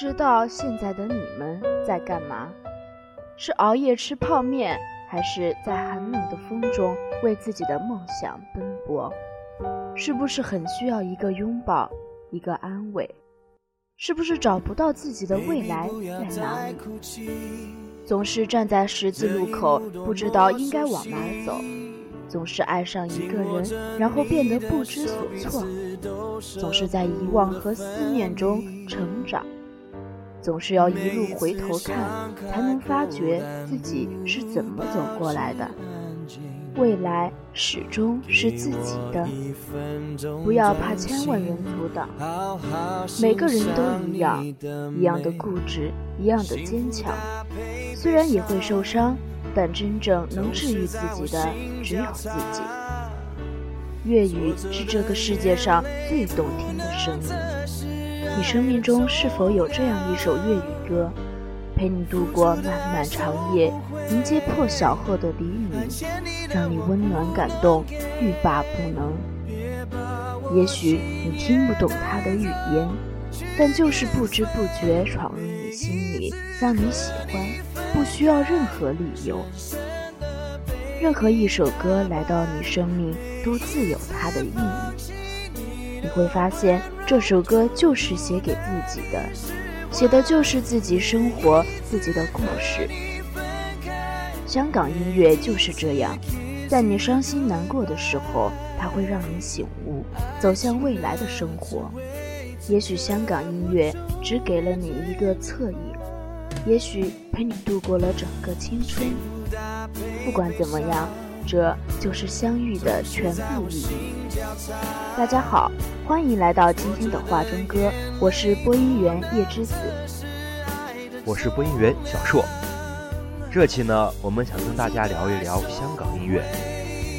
不知道现在的你们在干嘛，是熬夜吃泡面，还是在寒冷的风中为自己的梦想奔波？是不是很需要一个拥抱，一个安慰？是不是找不到自己的未来在哪里？总是站在十字路口，不知道应该往哪走；总是爱上一个人，然后变得不知所措；总是在遗忘和思念中成长；总是要一路回头看，才能发觉自己是怎么走过来的。未来始终是自己的，不要怕千万人阻挡。每个人都一样，一样的固执，一样的坚强。虽然也会受伤，但真正能治愈自己的只有自己。粤语是这个世界上最动听的声音。你生命中是否有这样一首粤语歌？陪你度过漫漫长夜，迎接破晓后的黎明，让你温暖感动，欲罢不能。也许你听不懂他的语言，但就是不知不觉闯入你心里，让你喜欢，不需要任何理由。任何一首歌来到你生命，都自有它的意义。会发现，这首歌就是写给自己的。写的就是自己生活自己的故事。香港音乐就是这样，在你伤心难过的时候，它会让你醒悟，走向未来的生活。也许香港音乐只给了你一个侧影，也许陪你度过了整个青春。不管怎么样，这就是相遇的全部意义。大家好。欢迎来到今天的画中歌，我是播音员叶之子，我是播音员小硕。这期呢，我们想跟大家聊一聊香港音乐。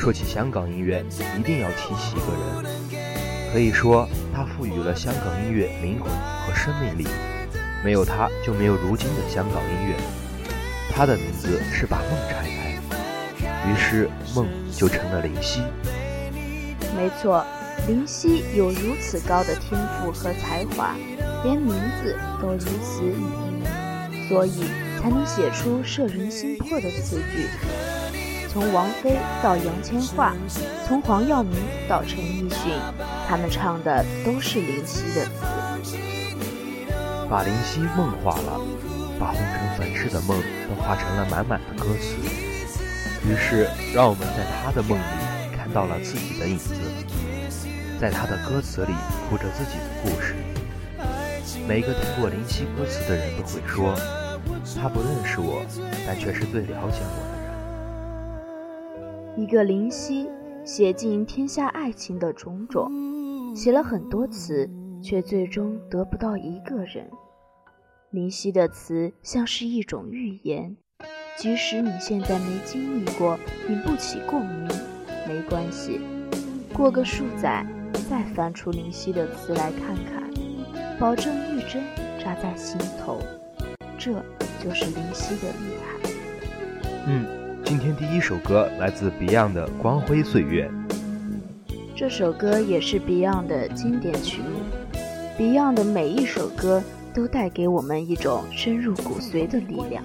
说起香港音乐，一定要提起一个人，可以说他赋予了香港音乐灵魂和生命力，没有他就没有如今的香港音乐。他的名字是把梦拆开，于是梦就成了灵犀。没错。林夕有如此高的天赋和才华，连名字都如此隐秘，所以才能写出摄人心魄的词句。从王菲到杨千嬅，从黄耀明到陈奕迅，他们唱的都是林夕的词，把林夕梦化了，把红尘粉饰的梦都化成了满满的歌词。于是，让我们在他的梦里看到了自己的影子。在他的歌词里哭着自己的故事。每一个听过林夕歌词的人都会说，他不认识我，但却是最了解我的人。一个林夕写尽天下爱情的种种，写了很多词，却最终得不到一个人。林夕的词像是一种预言，即使你现在没经历过，引不起共鸣，没关系，过个数载。再翻出林夕的词来看看，保证一针扎在心头。这就是林夕的厉害。嗯，今天第一首歌来自 Beyond 的《光辉岁月》。这首歌也是 Beyond 的经典曲目。Beyond 的每一首歌都带给我们一种深入骨髓的力量。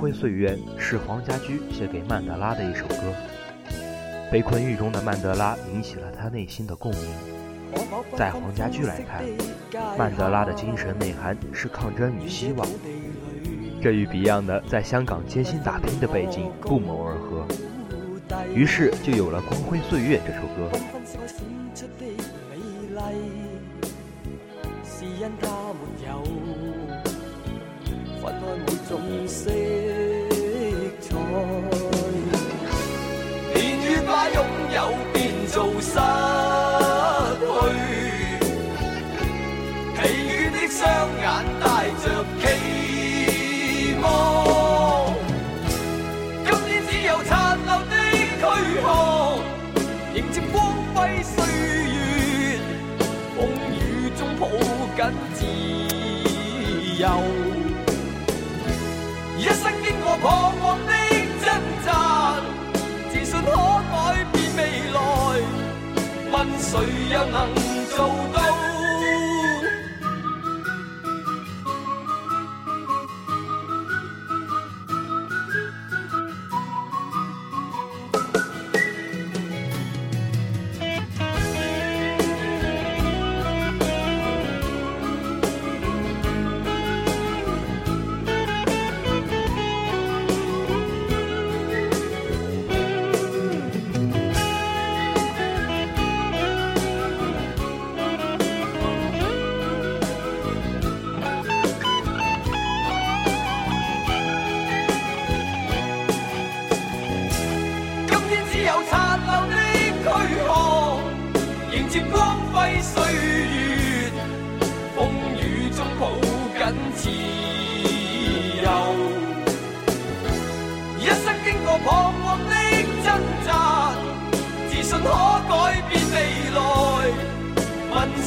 光辉岁月是黄家驹写给曼德拉的一首歌。被困狱中的曼德拉引起了他内心的共鸣。在黄家驹来看，曼德拉的精神内涵是抗争与希望，这与 Beyond 在香港艰辛打拼的背景不谋而合。于是就有了《光辉岁月》这首歌。有变做失去疲倦的双眼带着期望。今天只有残留的躯壳迎接光辉岁月风雨中抱紧自由谁又能做到？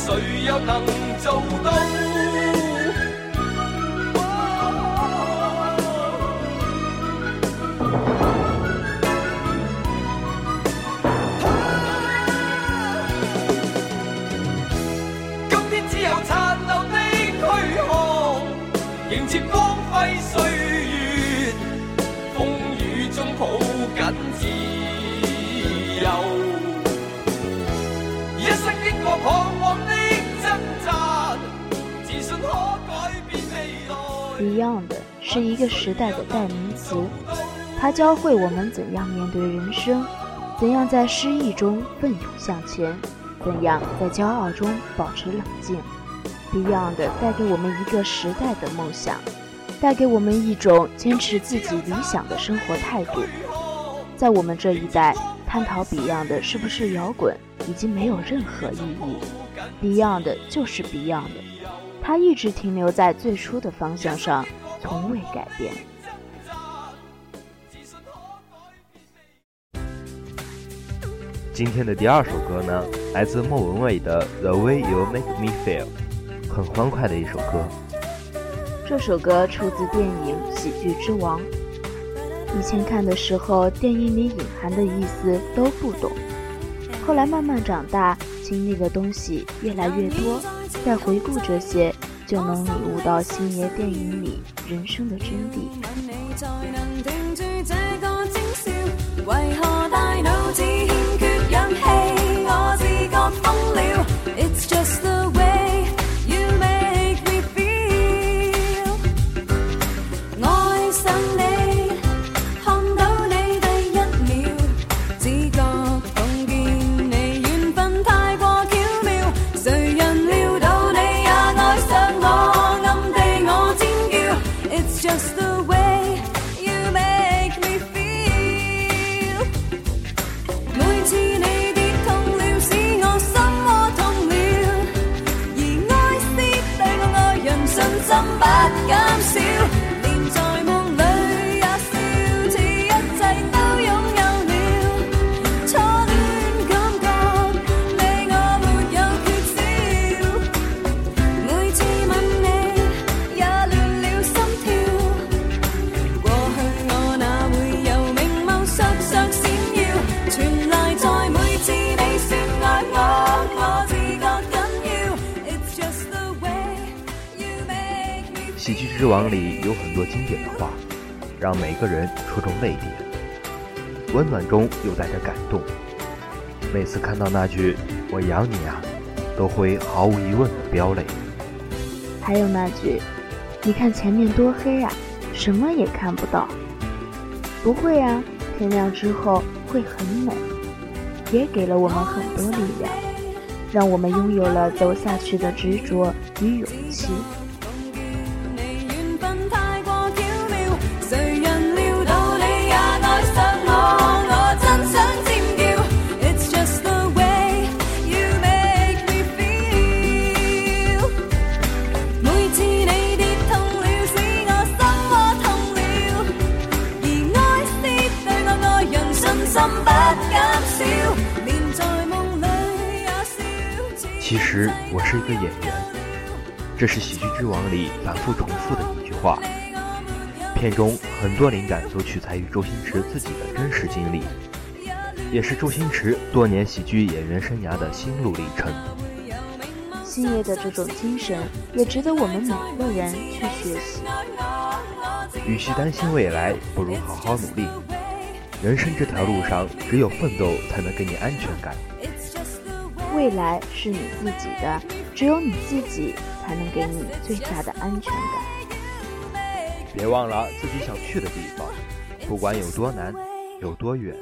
谁又能做到？Beyond 是一个时代的代名词，它教会我们怎样面对人生，怎样在失意中奋勇向前，怎样在骄傲中保持冷静。Beyond 带给我们一个时代的梦想，带给我们一种坚持自己理想的生活态度。在我们这一代，探讨 Beyond 是不是摇滚已经没有任何意义，Beyond 就是 Beyond。他一直停留在最初的方向上，从未改变。今天的第二首歌呢，来自莫文蔚的《The Way You Make Me Feel》，很欢快的一首歌。这首歌出自电影《喜剧之王》。以前看的时候，电影里隐含的意思都不懂，后来慢慢长大，经历的东西越来越多。再回顾这些，就能领悟到星爷电影里人生的真谛。之王里有很多经典的话，让每个人戳中泪点，温暖中又带着感动，每次看到那句“我养你啊”，都会毫无疑问的飙泪。还有那句“你看前面多黑啊，什么也看不到”。不会啊，天亮之后会很美，也给了我们很多力量，让我们拥有了走下去的执着与勇气。是一个演员，这是《喜剧之王》里反复重复的一句话。片中很多灵感都取材于周星驰自己的真实经历，也是周星驰多年喜剧演员生涯的心路历程。星爷的这种精神也值得我们每个人去学习。与其担心未来，不如好好努力。人生这条路上，只有奋斗才能给你安全感。未来是你自己的，只有你自己才能给你最大的安全感。别忘了自己想去的地方，不管有多难，有多远，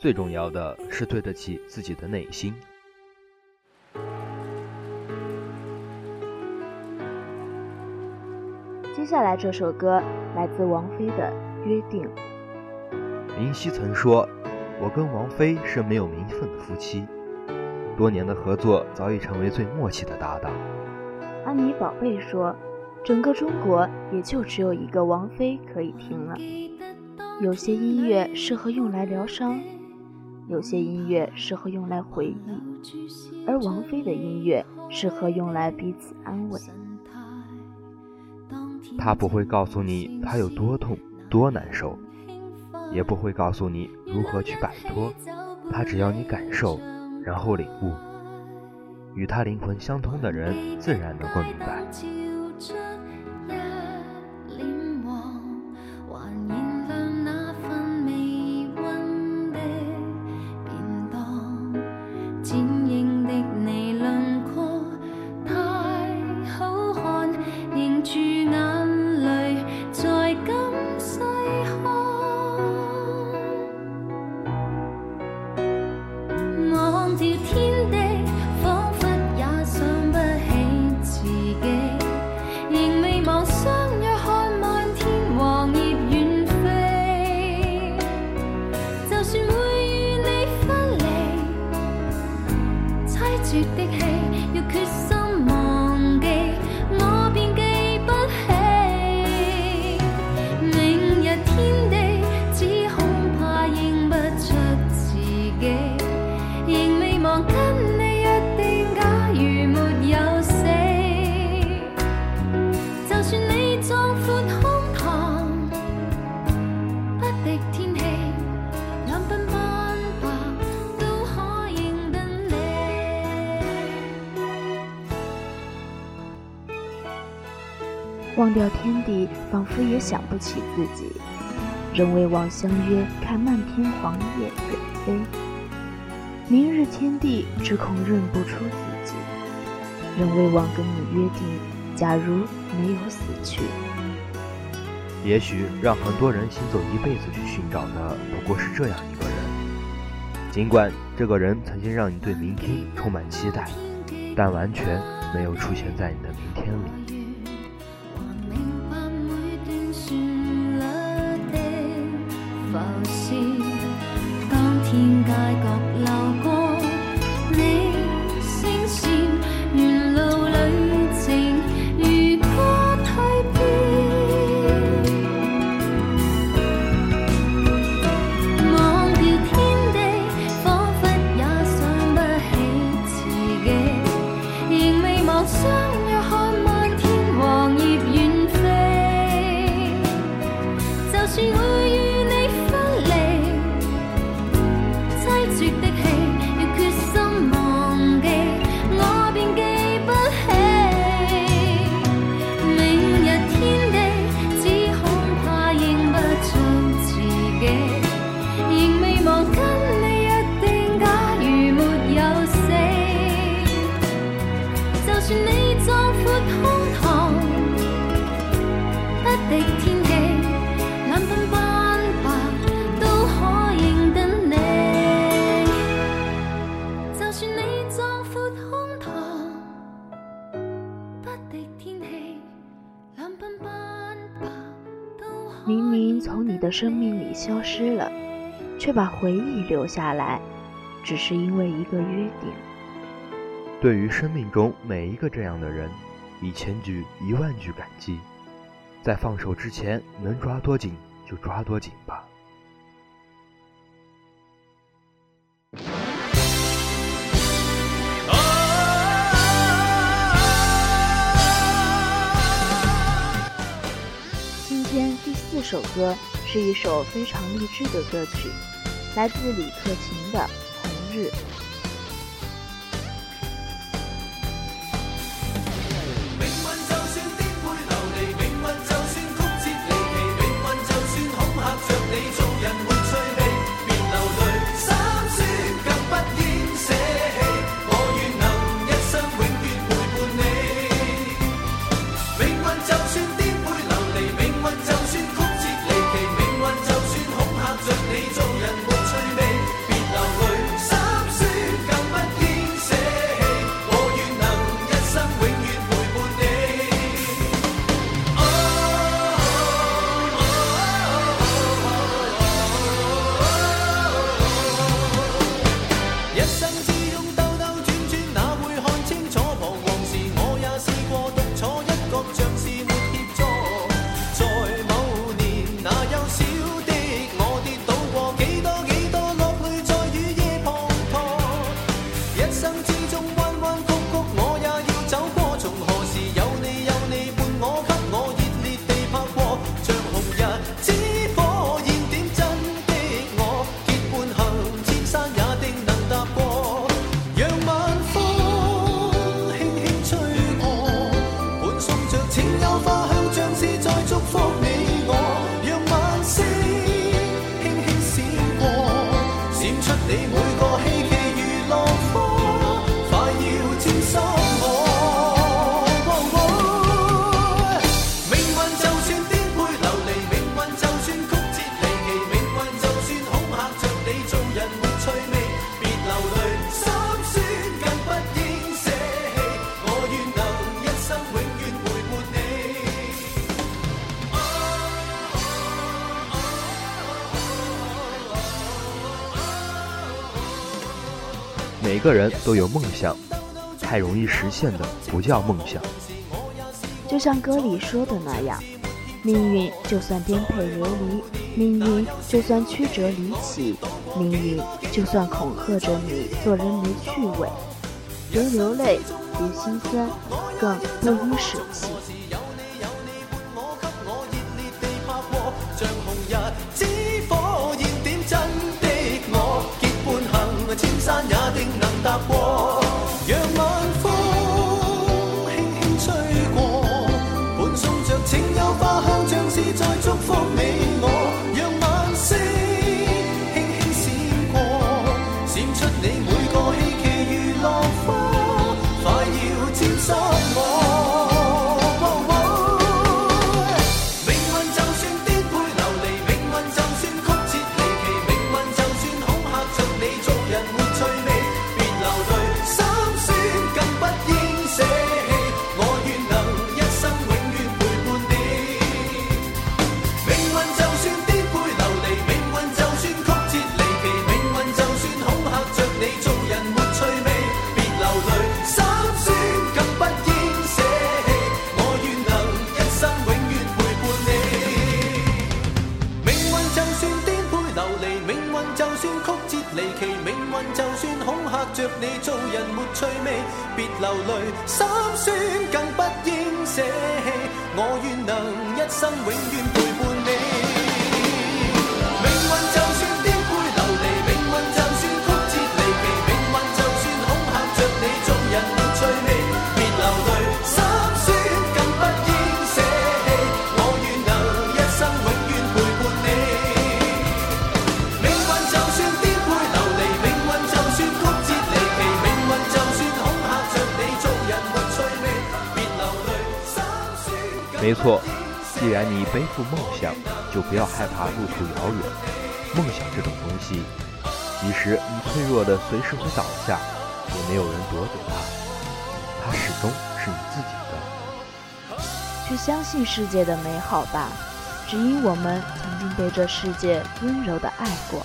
最重要的是对得起自己的内心。接下来这首歌来自王菲的《约定》。林夕曾说：“我跟王菲是没有名分的夫妻。”多年的合作早已成为最默契的搭档。安妮宝贝说：“整个中国也就只有一个王菲可以听了。有些音乐适合用来疗伤，有些音乐适合用来回忆，而王菲的音乐适合用来彼此安慰。他不会告诉你他有多痛多难受，也不会告诉你如何去摆脱，他只要你感受。”然后领悟，与他灵魂相通的人，自然能够明白。忘掉天地，仿佛也想不起自己。人未忘相约，看漫天黄叶远飞。明日天地，只恐认不出自己。人未忘跟你约定，假如没有死去。也许让很多人行走一辈子去寻找的，不过是这样一个人。尽管这个人曾经让你对明天充满期待，但完全没有出现在你的明天里。消失了，却把回忆留下来，只是因为一个约定。对于生命中每一个这样的人，一千句一万句感激，在放手之前，能抓多紧就抓多紧吧。今天第四首歌是一首非常励志的歌曲，来自李克勤的《红日》。个人都有梦想，太容易实现的不叫梦想。就像歌里说的那样，命运就算颠沛流离，命运就算曲折离奇，命运就算恐吓着你做人没趣味，别流泪，别心酸，更不应舍弃。没错，既然你背负梦想，就不要害怕路途遥远。梦想这种东西，即使你脆弱的随时会倒下，也没有人夺走它，它始终是你自己的。去相信世界的美好吧，只因我们曾经被这世界温柔的爱过。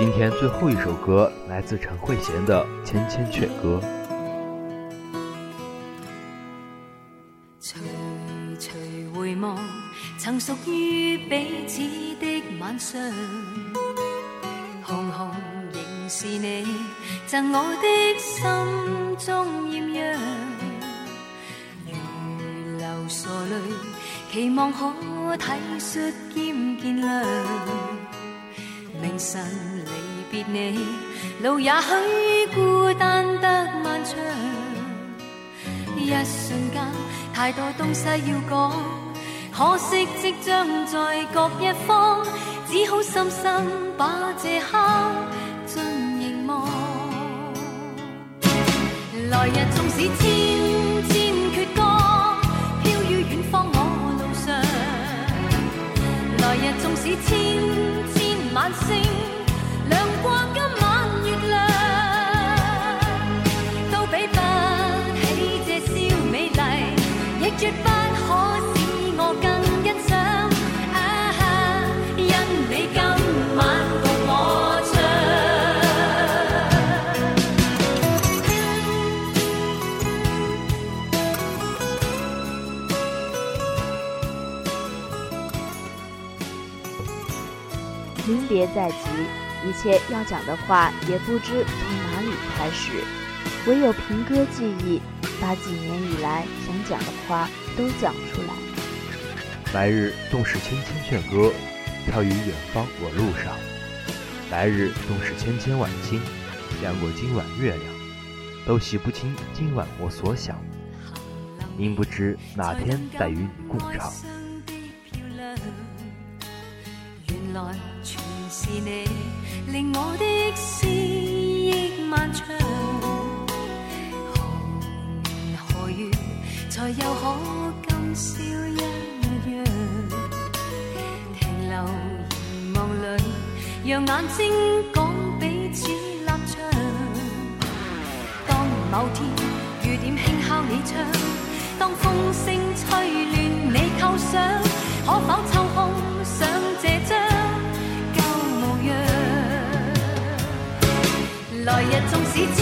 今天最后一首歌来自陈慧娴的《千千阙歌》。徐徐回望，曾属于彼此的晚上，红红仍是你赠我的心中艳阳。如流傻泪，期望可体恤兼见谅。明晨别你，路也许孤单得漫长。一瞬间，太多东西要讲，可惜即将在各一方，只好深深把这刻尽凝望。来日纵使千千阙歌，飘于远方我路上。来日纵使千千晚星，临别在即，一切要讲的话也不知从哪里开始，唯有凭歌记忆，把几年以来想讲的话都讲出来。来日纵使千千阙歌，飘于远方我路上；来日纵使千千晚星，亮过今晚月亮，都洗不清今晚我所想。您不知哪天再与你共唱。原來全是你，令我的漫長。才又可今宵一樣？停留凝望裏，讓眼睛講彼此立場。當某天雨點輕敲你窗，當風聲吹亂你構想，可否抽空想這張舊模樣？來日縱使千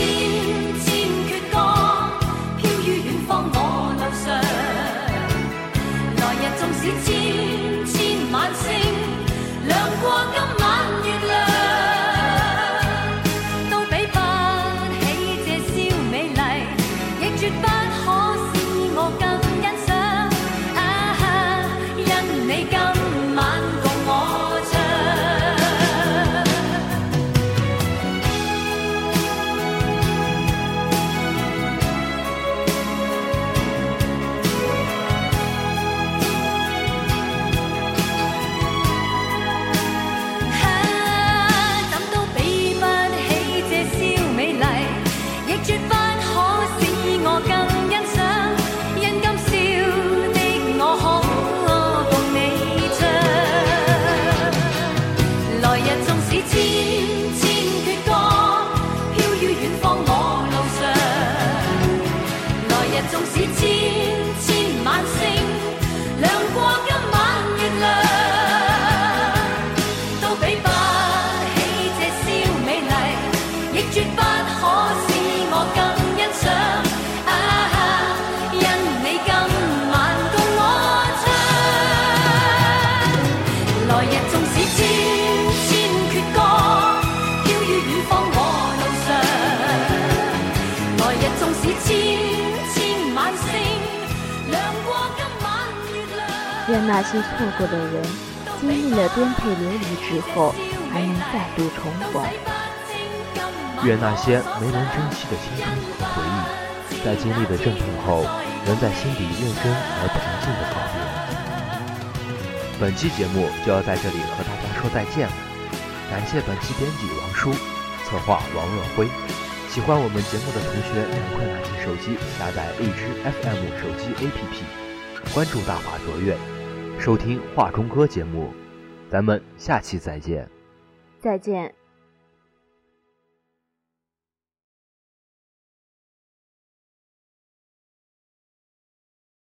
來日縱使千千晚星，亮過今晚月亮。愿那些错过的人，经历了颠沛流离之后，还能再度重逢。愿那些没能珍惜的青春和回忆，在经历了阵痛后，能在心底认真而平静的告别。本期节目就要在这里和大家说再见了，感谢本期编辑王叔，策划王若辉。喜欢我们节目的同学，赶快拿起手机下载荔枝 FM 手机 APP，关注大华卓越，收听画中歌节目。咱们下期再见。再见。